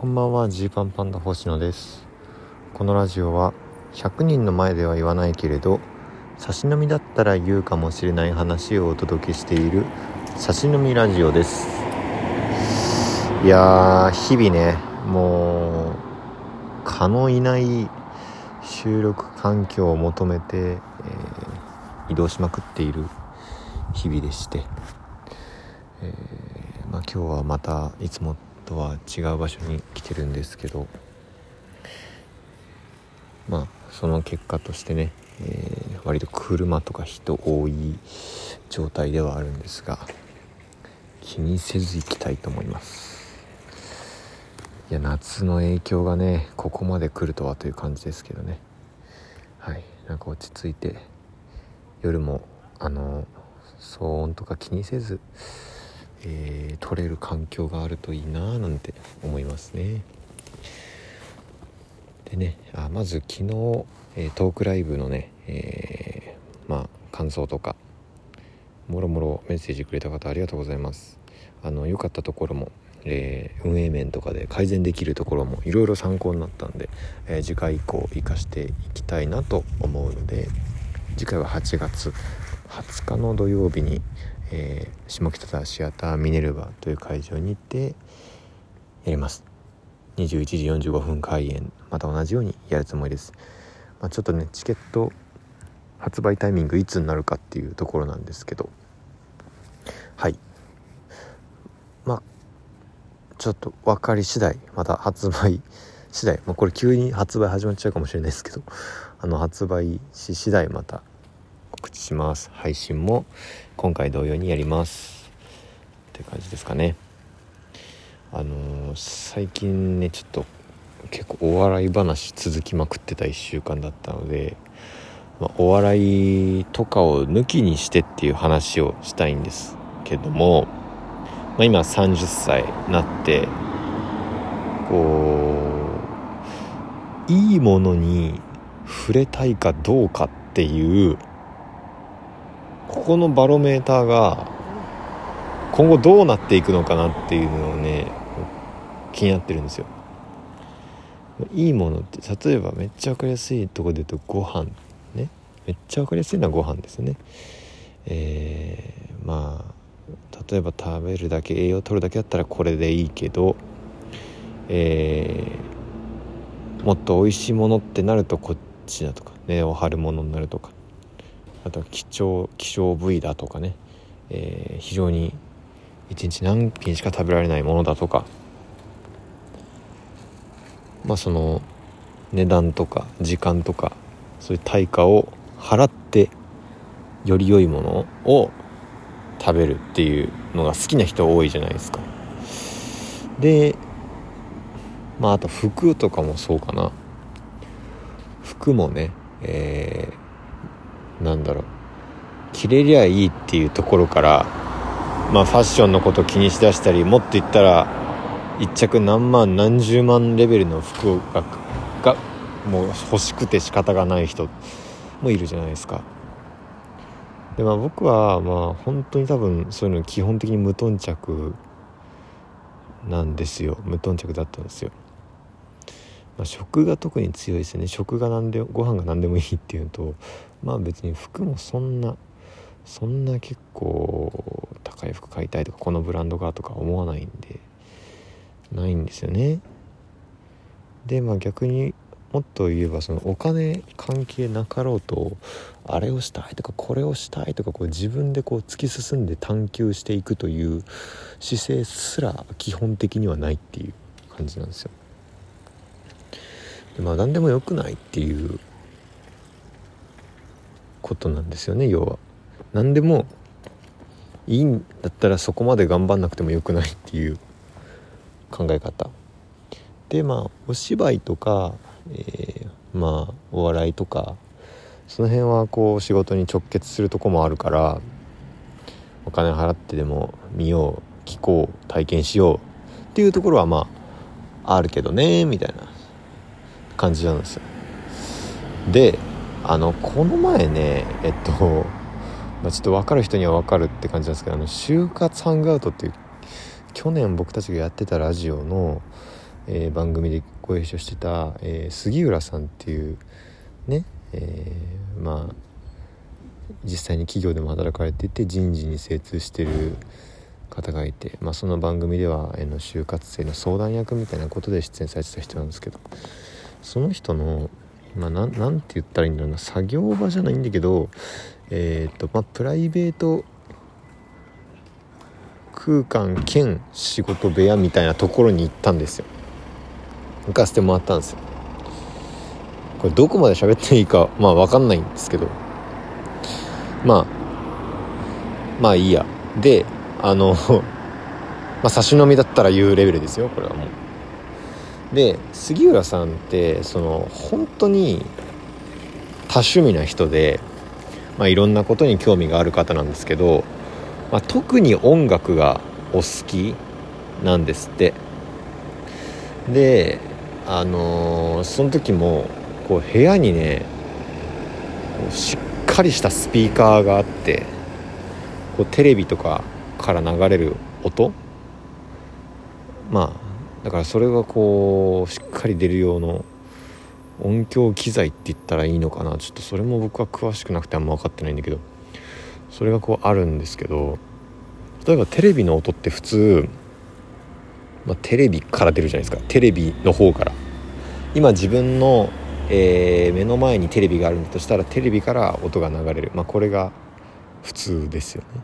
こんばんはジーパンパンダ星野です。このラジオは100人の前では言わないけれど差し飲みだったら言うかもしれない話をお届けしている差し飲みラジオです。いやー日々ねもう蚊のいない収録環境を求めて、えー、移動しまくっている日々でして、えー、まあ、今日はまたいつもとは違う場所に来てるんですけどまあその結果としてね、えー、割と車とか人多い状態ではあるんですが気にせず行きたいと思います。いや夏の影響がねここまで来るとはという感じですけどね。はい。なんか落ち着いて夜もあの騒音とか気にせずえー、取れる環境があるといいななんて思いますね。でねあまず昨日、えー、トークライブのね、えー、まあ感想とかもろもろメッセージくれた方ありがとうございます。あの良かったところも、えー、運営面とかで改善できるところもいろいろ参考になったんで、え、次回以降生かしていきたいなと思うので次回は8月20日の土曜日に、えー、下北沢シアターミネルヴァという会場に行ってやります。21時45分開演。また同じようにやるつもりです、まあ、ちょっとねチケット発売タイミングいつになるかっていうところなんですけど。はい。まあちょっと分かり次第また発売次第、まあ、これ急に発売始まっちゃうかもしれないですけど。あの発売し次第また告知します。配信も今回同様にやります。って感じですかね。あのー、最近ねちょっと結構お笑い話続きまくってた1週間だったので、まあ、お笑いとかを抜きにしてっていう話をしたいんですけども、まあ、今30歳なってこういいものに触れたいかどうかっていうここのバロメーターが今後どうなっていくのかなっていうのをね気になってるんですよ。いいものって例えばめっちゃ分かりやすいとこで言うとご飯ね。めっちゃ分かりやすいのはご飯ですね。えー、まあ例えば食べるだけ栄養取るだけだったらこれでいいけどえー、もっと美味しいものってなるとこっちだとか根を張るものになるとか。あと貴重希少部位だとかね、えー、非常に1日何品しか食べられないものだとか。まあその値段とか時間とかそういう対価を払ってより良いものを食べるっていうのが好きな人多いじゃないですか。でまああと服とかもそうかな。服もねえーなんだろう着れりゃいいっていうところからまあファッションのこと気にしだしたりもっと言ったら1着何万何十万レベルの服ががもう欲しくて仕方がない人もいるじゃないですか。でまあ僕はまあ本当に多分そういうの基本的に無頓着なんですよ無頓着だったんですよ。まあ、食が特に強いですね食が何でご飯が何でもいいっていうとまあ別に服もそんなそんな結構高い服買いたいとかこのブランドがとか思わないんでないんですよねでまあ逆にもっと言えばそのお金関係なかろうとあれをしたいとかこれをしたいとかこう自分でこう突き進んで探求していくという姿勢すら基本的にはないっていう感じなんですよ。まあ何でもよくないっていうことなんですよね要は。何でもいいんだったらそこまで頑張んなくてもよくないっていう考え方。でまあお芝居とか、えー、まあお笑いとかその辺はこう仕事に直結するとこもあるからお金払ってでも見よう聞こう体験しようっていうところはまああるけどねみたいな。感じなんですよ。であのこの前ねえっと、まあ、ちょっと分かる人には分かるって感じなんですけどあの就活ハングアウトっていう去年僕たちがやってたラジオの、えー、番組でご一緒してた、えー、杉浦さんっていうね、えー、まあ実際に企業でも働かれていて人事に精通してる方がいて、まあ、その番組では、えー、の就活生の相談役みたいなことで出演されてた人なんですけどその人のまあ、なんなんて言ったらいいんだろうな。作業場じゃないんだけどえっ、とまあプライベート空間兼仕事部屋みたいなところに行ったんですよ。行かせてもらったんですよ。これどこまで喋っていいかまあ分かんないんですけど。まあまあいいや。であの まあ差し飲みだったら言うレベルですよこれはもう。で杉浦さんってその本当に多趣味な人で、まあ、いろんなことに興味がある方なんですけど、まあ、特に音楽がお好きなんですって。であのー、その時もこう部屋にねしっかりしたスピーカーがあってこうテレビとかから流れる音まあだからそれがこうしっかり出る用の音響機材って言ったらいいのかな。ちょっとそれも僕は詳しくなくてあんま分かってないんだけど。それがこうあるんですけど。例えばテレビの音って普通、まあ、テレビから出るじゃないですか。テレビの方から。今自分の、えー、目の前にテレビがあるんだとしたらテレビから音が流れる、まあ、これが普通ですよね。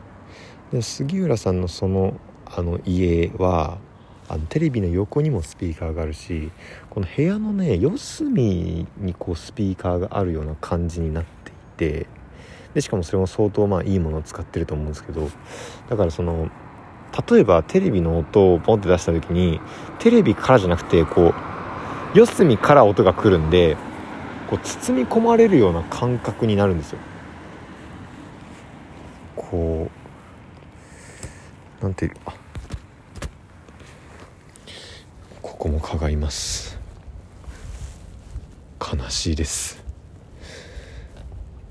で杉浦さんのそのあの家はあのテレビの横にもスピーカーがあるしこの部屋のね四隅にこうスピーカーがあるような感じになっていてでしかもそれも相当まあいいものを使ってると思うんですけどだからその例えばテレビの音をポンって出した時にテレビからじゃなくてこう四隅から音が来るんでこう包み込まれるような感覚になるんですよ。こうなんていうあここも蚊がいます。悲しいです。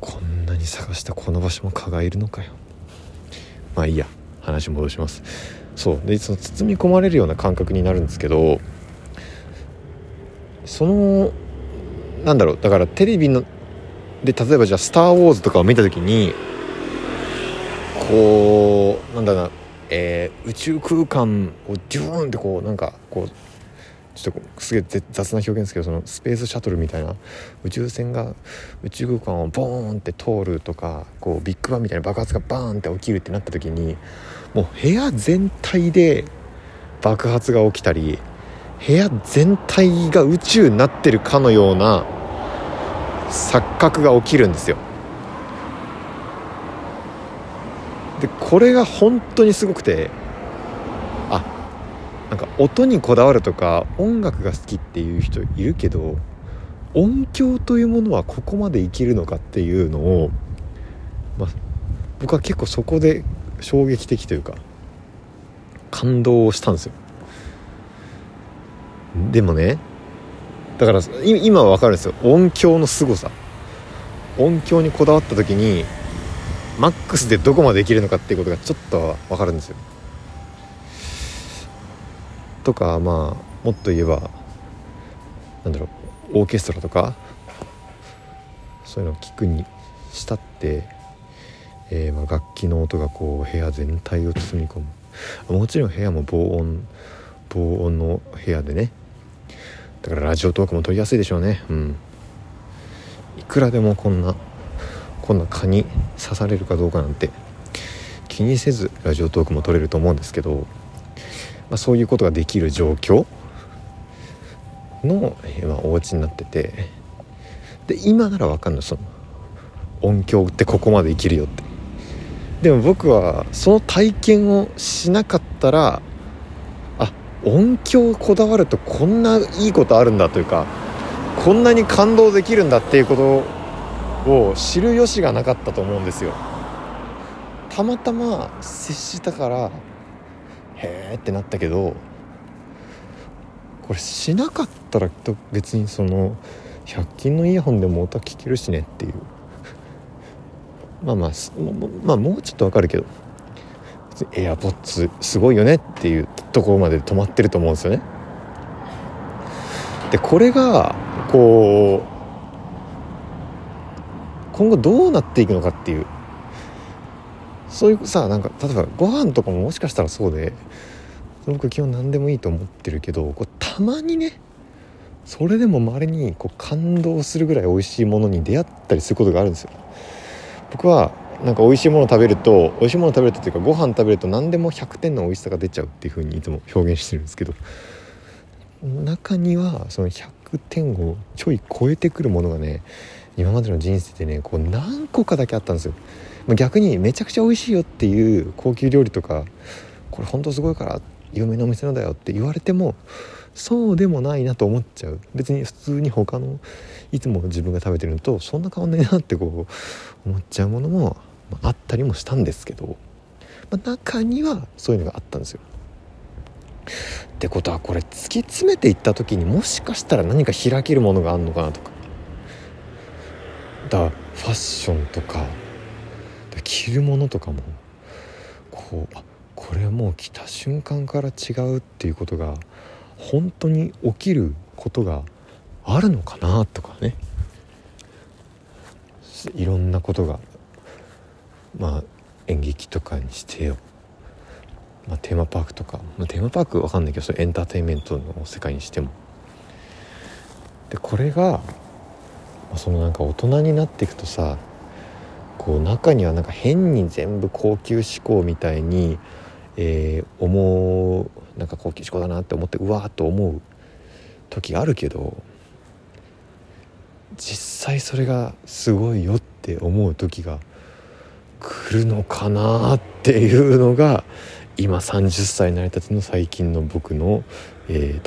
こんなに探したこの場所も蚊がいるのかよ。まあいいや。話戻します。そう。でその包み込まれるような感覚になるんですけどそのなんだろう。だからテレビので例えばじゃあ「スター・ウォーズ」とかを見た時にこうなんだろうな、えー、宇宙空間をジューンってこうなんかこうちょっとすげえ雑な表現ですけどそのスペースシャトルみたいな宇宙船が宇宙空間をボーンって通るとかこうビッグバンみたいな爆発がバーンって起きるってなった時にもう部屋全体で爆発が起きたり部屋全体が宇宙になってるかのような錯覚が起きるんですよ。でこれが本当にすごくてなんか音にこだわるとか音楽が好きっていう人いるけど音響というものはここまで生きるのかっていうのを、まあ、僕は結構そこで衝撃的というか感動をしたんですよ。でもねだから今は分かるんですよ。音響の凄さ。音響にこだわった時にマックスでどこまでできるのかっていうことがちょっと分かるんですよ。とかまあもっと言えばなんだろうオーケストラとかそういうのを聞くにしたって、えー、ま楽器の音がこう部屋全体を包み込む。もちろん部屋も防音防音の部屋でね。だからラジオトークも撮りやすいでしょうね。うん。いくらでもこんなこんな蚊に刺されるかどうかなんて気にせずラジオトークも撮れると思うんですけどまあ、そういうことができる状況の、え、まあ、お家になっててで今なら分かんないその音響ってここまで生きるよって。でも僕はその体験をしなかったらあ音響こだわるとこんないいことあるんだというかこんなに感動できるんだっていうことを知る由がなかったと思うんですよ。たまたま接したからへえってなったけどこれしなかったら別にその100均のイヤホンでも音聞けるしねっていう。まあまあまあもうちょっとわかるけどエアポッツすごいよねっていうところまで止まってると思うんですよね。でこれがこう今後どうなっていくのかっていう。そういうさなんか例えばご飯とかももしかしたらそうで僕基本何でもいいと思ってるけどこうたまにねそれでもまれにこう感動するぐらい美味しいものに出会ったりすることがあるんですよ。僕はなんか美味しいもの食べると美味しいもの食べるとっていうかご飯食べると何でも100点の美味しさが出ちゃうっていう風にいつも表現してるんですけど中にはその100点をちょい超えてくるものがね今までの人生でねこう何個かだけあったんですよ。逆にめちゃくちゃ美味しいよっていう高級料理とかこれほんとすごいから有名なお店なんだよって言われてもそうでもないなと思っちゃう別に普通に他のいつも自分が食べてるのとそんな変わんないなってこう思っちゃうものもあったりもしたんですけど、まあ、中にはそういうのがあったんですよ。ってことはこれ突き詰めていった時にもしかしたら何か開けるものがあるのかなとかだファッションとか着るものとかもこうあこれはもう着た瞬間から違うっていうことが本当に起きることがあるのかなとかね。いろんなことがまあ演劇とかにしてよ、まあ、テーマパークとか、まあ、テーマパークわかんないけどそれエンターテインメントの世界にしても。でこれがまそのなんか大人になっていくとさこう中にはなんか変に全部高級志向みたいに、えー、思うなんか高級志向だなって思ってうわーっと思う時あるけど実際それがすごいよって思う時が来るのかなっていうのが今30歳成り立ちの最近の僕の、えー、